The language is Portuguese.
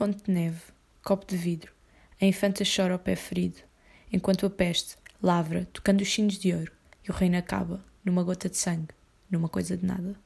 fonte de neve, copo de vidro, a infanta chora ao pé ferido, enquanto a peste lavra tocando os sinos de ouro e o reino acaba numa gota de sangue, numa coisa de nada.